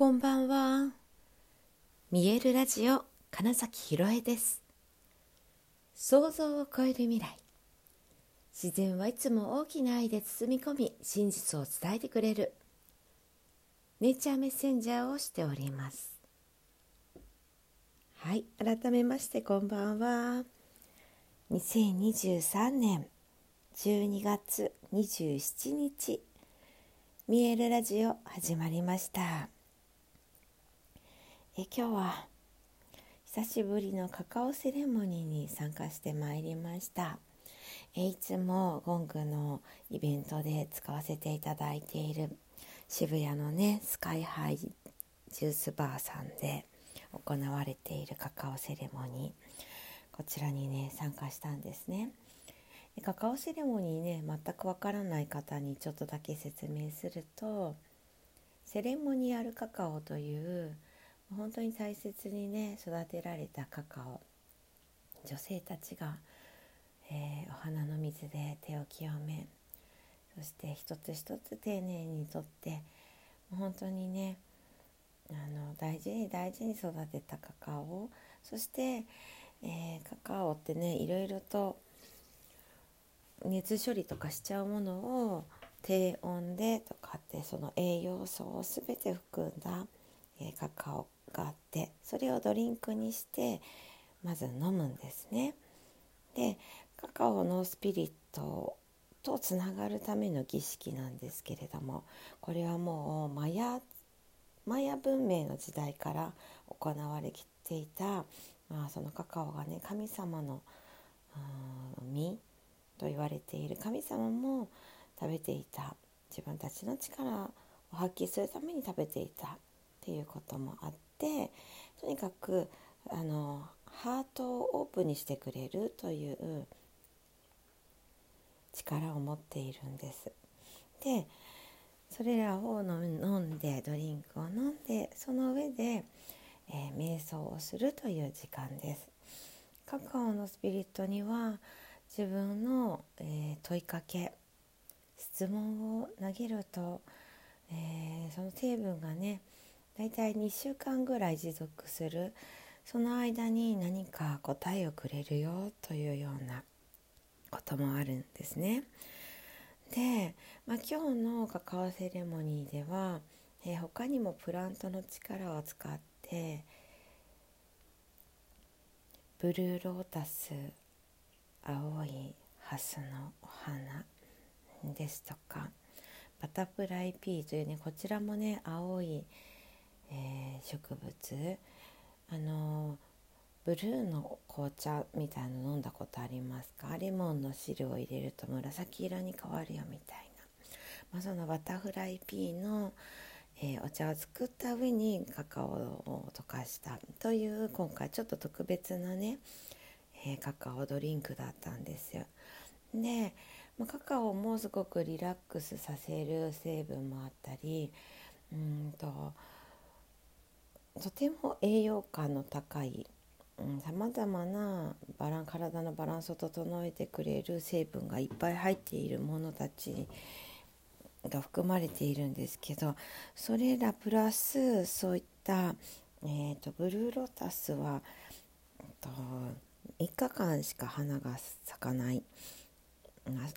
こんばんは。見えるラジオ金崎ひろえです。想像を超える未来。自然はいつも大きな愛で包み込み、真実を伝えてくれる。ネイチャーメッセンジャーをしております。はい、改めましてこんばんは。2023年12月27日。見えるラジオ始まりましたえ今日は久しぶりのカカオセレモニーに参加してまいりました。えいつもゴングのイベントで使わせていただいている渋谷のねスカイハイジュースバーさんで行われているカカオセレモニー。こちらにね参加したんですね。カカオセレモニーね全くわからない方にちょっとだけ説明するとセレモニアルカカオという本当に大切にね育てられたカカオ。女性たちが、えー、お花の水で手を清めそして一つ一つ丁寧にとって本当にねあの大事に大事に育てたカカオそして、えー、カカオってねいろいろと熱処理とかしちゃうものを低温でとかってその栄養素を全て含んだ、えー、カカオ。があってそれをドリンクにしてまず飲むんですね。でカカオのスピリットとつながるための儀式なんですけれどもこれはもうマヤマヤ文明の時代から行われていた、まあ、そのカカオがね神様の実と言われている神様も食べていた自分たちの力を発揮するために食べていたっていうこともあってとにかくあのハートをオープンにしてくれるという力を持っているんです。でそれらを飲んでドリンクを飲んでその上で、えー、瞑想をするという時間です。カカオのスピリットには自分の、えー、問いかけ質問を投げると、えー、その成分がねだいたい2週間ぐらい持続するその間に何か答えをくれるよというようなこともあるんですね。で、まあ、今日のカカオセレモニーでは、えー、他にもプラントの力を使ってブルーロータス青いハスのお花ですとかバタフライピーというねこちらもね青い、えー、植物。あのブルーの紅茶みたいの飲んだことありますか？レモンの汁を入れると紫色に変わるよみたいな、まあ、そのバタフライピーの、えー、お茶を作った上にカカオを溶かしたという今回ちょっと特別なねえー、カカオドリンクだったんですよ。で、まあ、カカオもすごくリラックスさせる成分もあったりうんととても栄養価の高いさまざまなバラン体のバランスを整えてくれる成分がいっぱい入っているものたちが含まれているんですけどそれらプラスそういった、えーと、ブルーロタスはと3日間しか花が咲かない。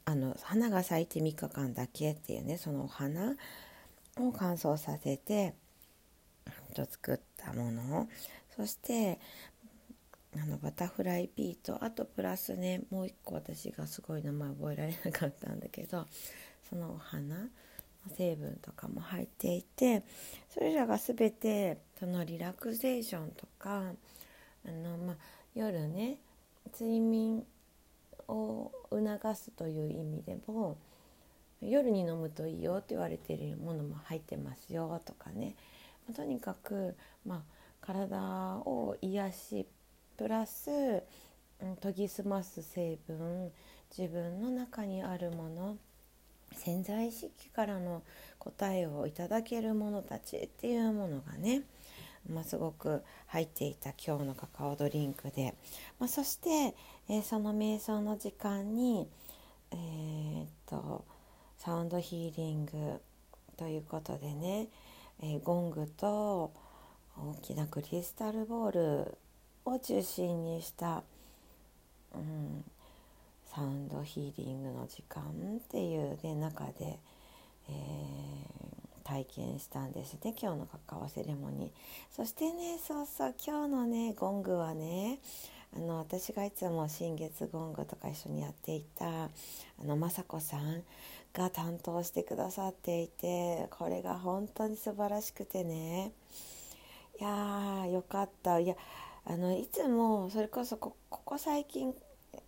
あの花が咲いて3日間だけっていうねそのお花を乾燥させてと作ってたもの。そしてあのバタフライピーとあとプラスねもう一個私がすごい名前覚えられなかったんだけどそのお花。の成分とかも入っていてそれらが全てそのリラクゼーションとかあの、まあ、夜ね睡眠を促すという意味でも夜に飲むといいよって言われてるものも入ってますよとかね、ま、とにかく、まあ、体を癒しプラス、うん、研ぎ澄ます成分自分の中にあるもの潜在意識からの答えをいただけるものたちっていうものがねまあ、すごく入っていた今日のカカオドリンクで、まあ、そして、えー、その瞑想の時間に、えー、っとサウンドヒーリングということでねえ、ゴングと大きなクリスタルボールを中心にした、うん、サウンドヒーリングの時間っていう、ね、中で、えー、体験したんです。ね今日のカカオセレモニー。そしてねそうそう今日のねゴングはねあの私がいつも新月ゴングとか一緒にやっていたあの雅子さんが担当してくださっていてこれが本当に素晴らしくてね。いやーよかった。いやあのいつもそれこそここ最近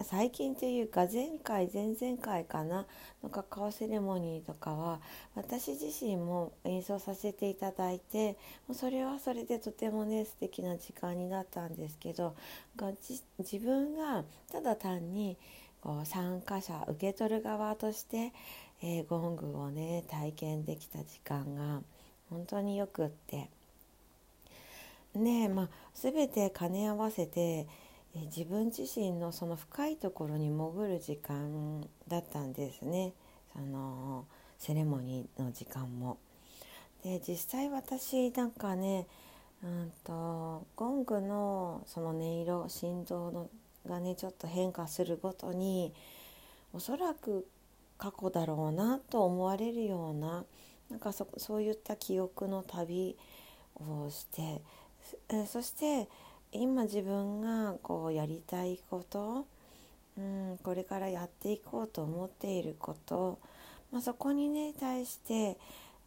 最近というか前回前々回かなのカカオセレモニーとかは私自身も演奏させていただいてもうそれはそれでとてもね素敵な時間になったんですけどが自分がただ単にこう参加者受け取る側として、え、ゴングをね体験できた時間が本当によくって。ねまあ全て兼ね合わせて自分自身のその深いところに潜る時間だったんですねそのセレモニーの時間も。で実際私なんかねうんとゴングのその音色振動のがねちょっと変化するごとにおそらく過去だろうなと思われるようななんかそそういった記憶の旅をしてそして今自分がこうやりたいこと、うん、これからやっていこうと思っていること、まあ、そこにね対して、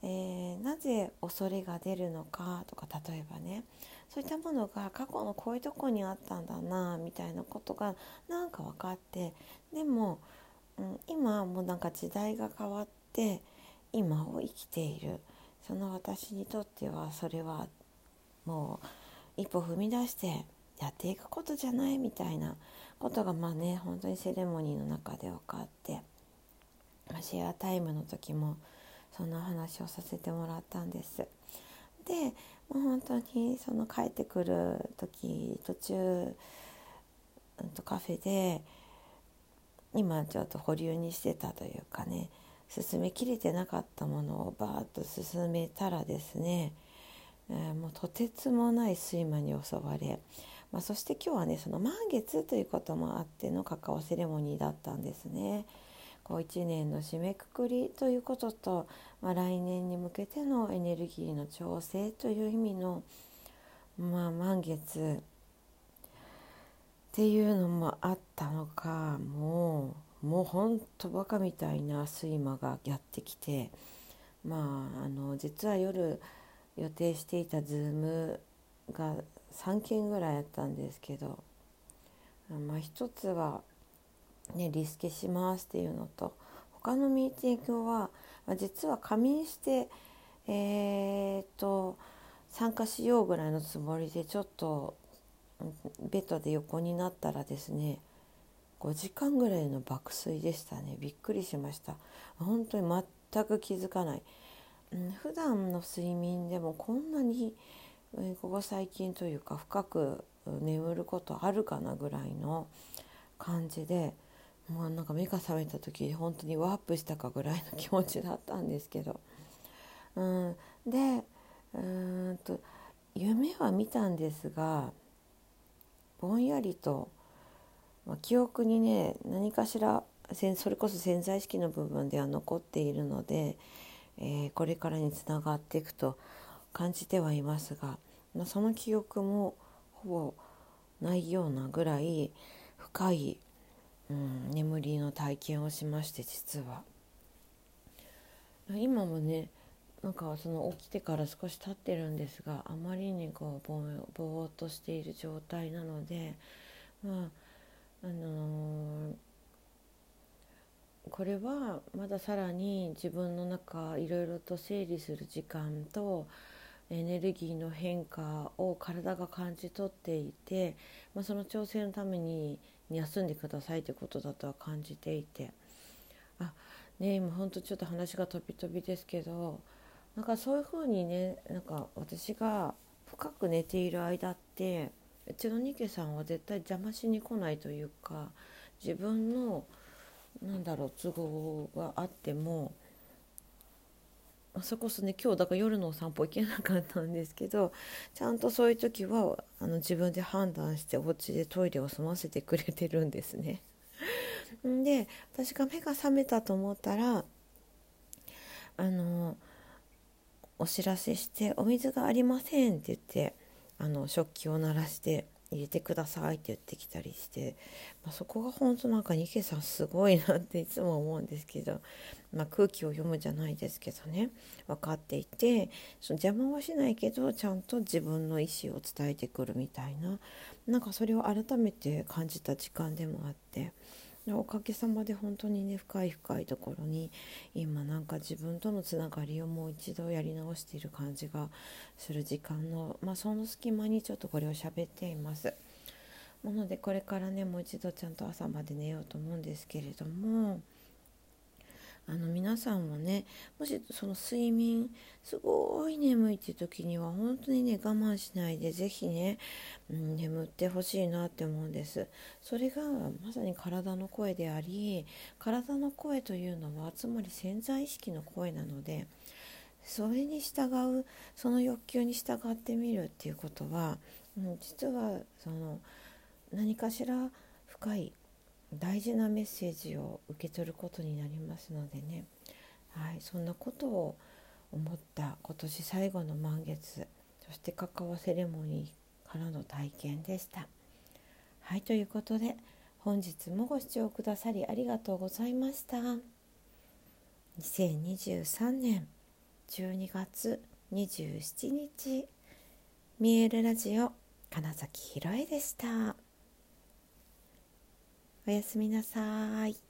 えー、なぜ恐れが出るのかとか例えばねそういったものが過去のこういうとこにあったんだなみたいなことがなんか分かってでも、うん、今もうなんか時代が変わって今を生きている。その私にとってはそれはもう一歩踏み出してやっていくことじゃないみたいなことがまあね本当にセレモニーの中で分かってシェアタイムの時もそんな話をさせてもらったんです。でもう本当にその帰ってくる時途中、うん、とカフェで今ちょっと保留にしてたというかね進めきれてなかったものをバーッと進めたらですねえー、もうとてつもない睡魔に襲われ、まあ、そして今日はねその満月ということもあってのカカオセレモニーだったんですね。こう1年の締めくくりということと、まあ、来年に向けてのエネルギーの調整という意味の、まあ、満月っていうのもあったのかもうもうほんとバカみたいな睡魔がやってきてまああの実は夜予定していた Zoom が3件ぐらいあったんですけど、まあ、一つは、ね、リスケしますっていうのと他のミーティングは、まあ、実は仮眠してえー、っと参加しようぐらいのつもりでちょっとベッドで横になったらですね5時間ぐらいの爆睡でしたね。びっくりしました。本当に全く気づかない。うん、普段の睡眠でもこんなに、ここ最近というか深く眠ることあるかなぐらいの感じでもうなんか目が覚めた時本当にワープしたかぐらいの気持ちだったんですけど、うん、でうんと夢は見たんですがぼんやりと、まあ、記憶にね何かしらそれこそ潜在意識の部分では残っているのでえー、これからにつながっていくと感じてはいますが、まあ、その記憶もほぼないようなぐらい深い、うん、眠りの体験をしまして実は。今もねなんかその起きてから少し経ってるんですがあまりにこうぼぼーっとしている状態なのでまああのーこれはまださらに自分の中いろいろと整理する時間とエネルギーの変化を体が感じ取っていて、まあ、その調整のために休んでくださいということだとは感じていてあね今ほんとちょっと話が飛び飛びですけどなんかそういうふうにねなんか私が深く寝ている間ってうちのニケさんは絶対邪魔しに来ないというか自分のなんだろう都合があってもそれこそね今日だから夜のお散歩行けなかったんですけどちゃんとそういう時はあの自分で判断してお家でトイレを済ませてくれてるんですね。で私が目が覚めたと思ったらあのお知らせして「お水がありません」って言ってあの食器を鳴らして入れてくださいって言ってきたりして、まあ、そこが本当なんかニケさんすごいなっていつも思うんですけど、まあ、空気を読むじゃないですけどね分かっていてその邪魔はしないけどちゃんと自分の意思を伝えてくるみたいななんかそれを改めて感じた時間でもあって。おかげさまで本当にね深い深いところに今なんか自分とのつながりをもう一度やり直している感じがする時間の、まあ、その隙間にちょっとこれを喋っています。なのでこれからねもう一度ちゃんと朝まで寝ようと思うんですけれども。あの皆さんもねもしその睡眠すごい眠いっていう時には本当にね我慢しないで是非ね、うん、眠ってほしいなって思うんです。それがまさに体の声であり体の声というのはつまり潜在意識の声なのでそれに従うその欲求に従ってみるっていうことは、うん、実はその何かしら深い大事なメッセージを受け取ることになりますのでね、はい、そんなことを思った今年最後の満月そしてカカオセレモニーからの体験でした。はいということで本日もご視聴くださりありがとうございました。2023年12月27日見えるラジオ金崎ひろえでした。おやすみなさい。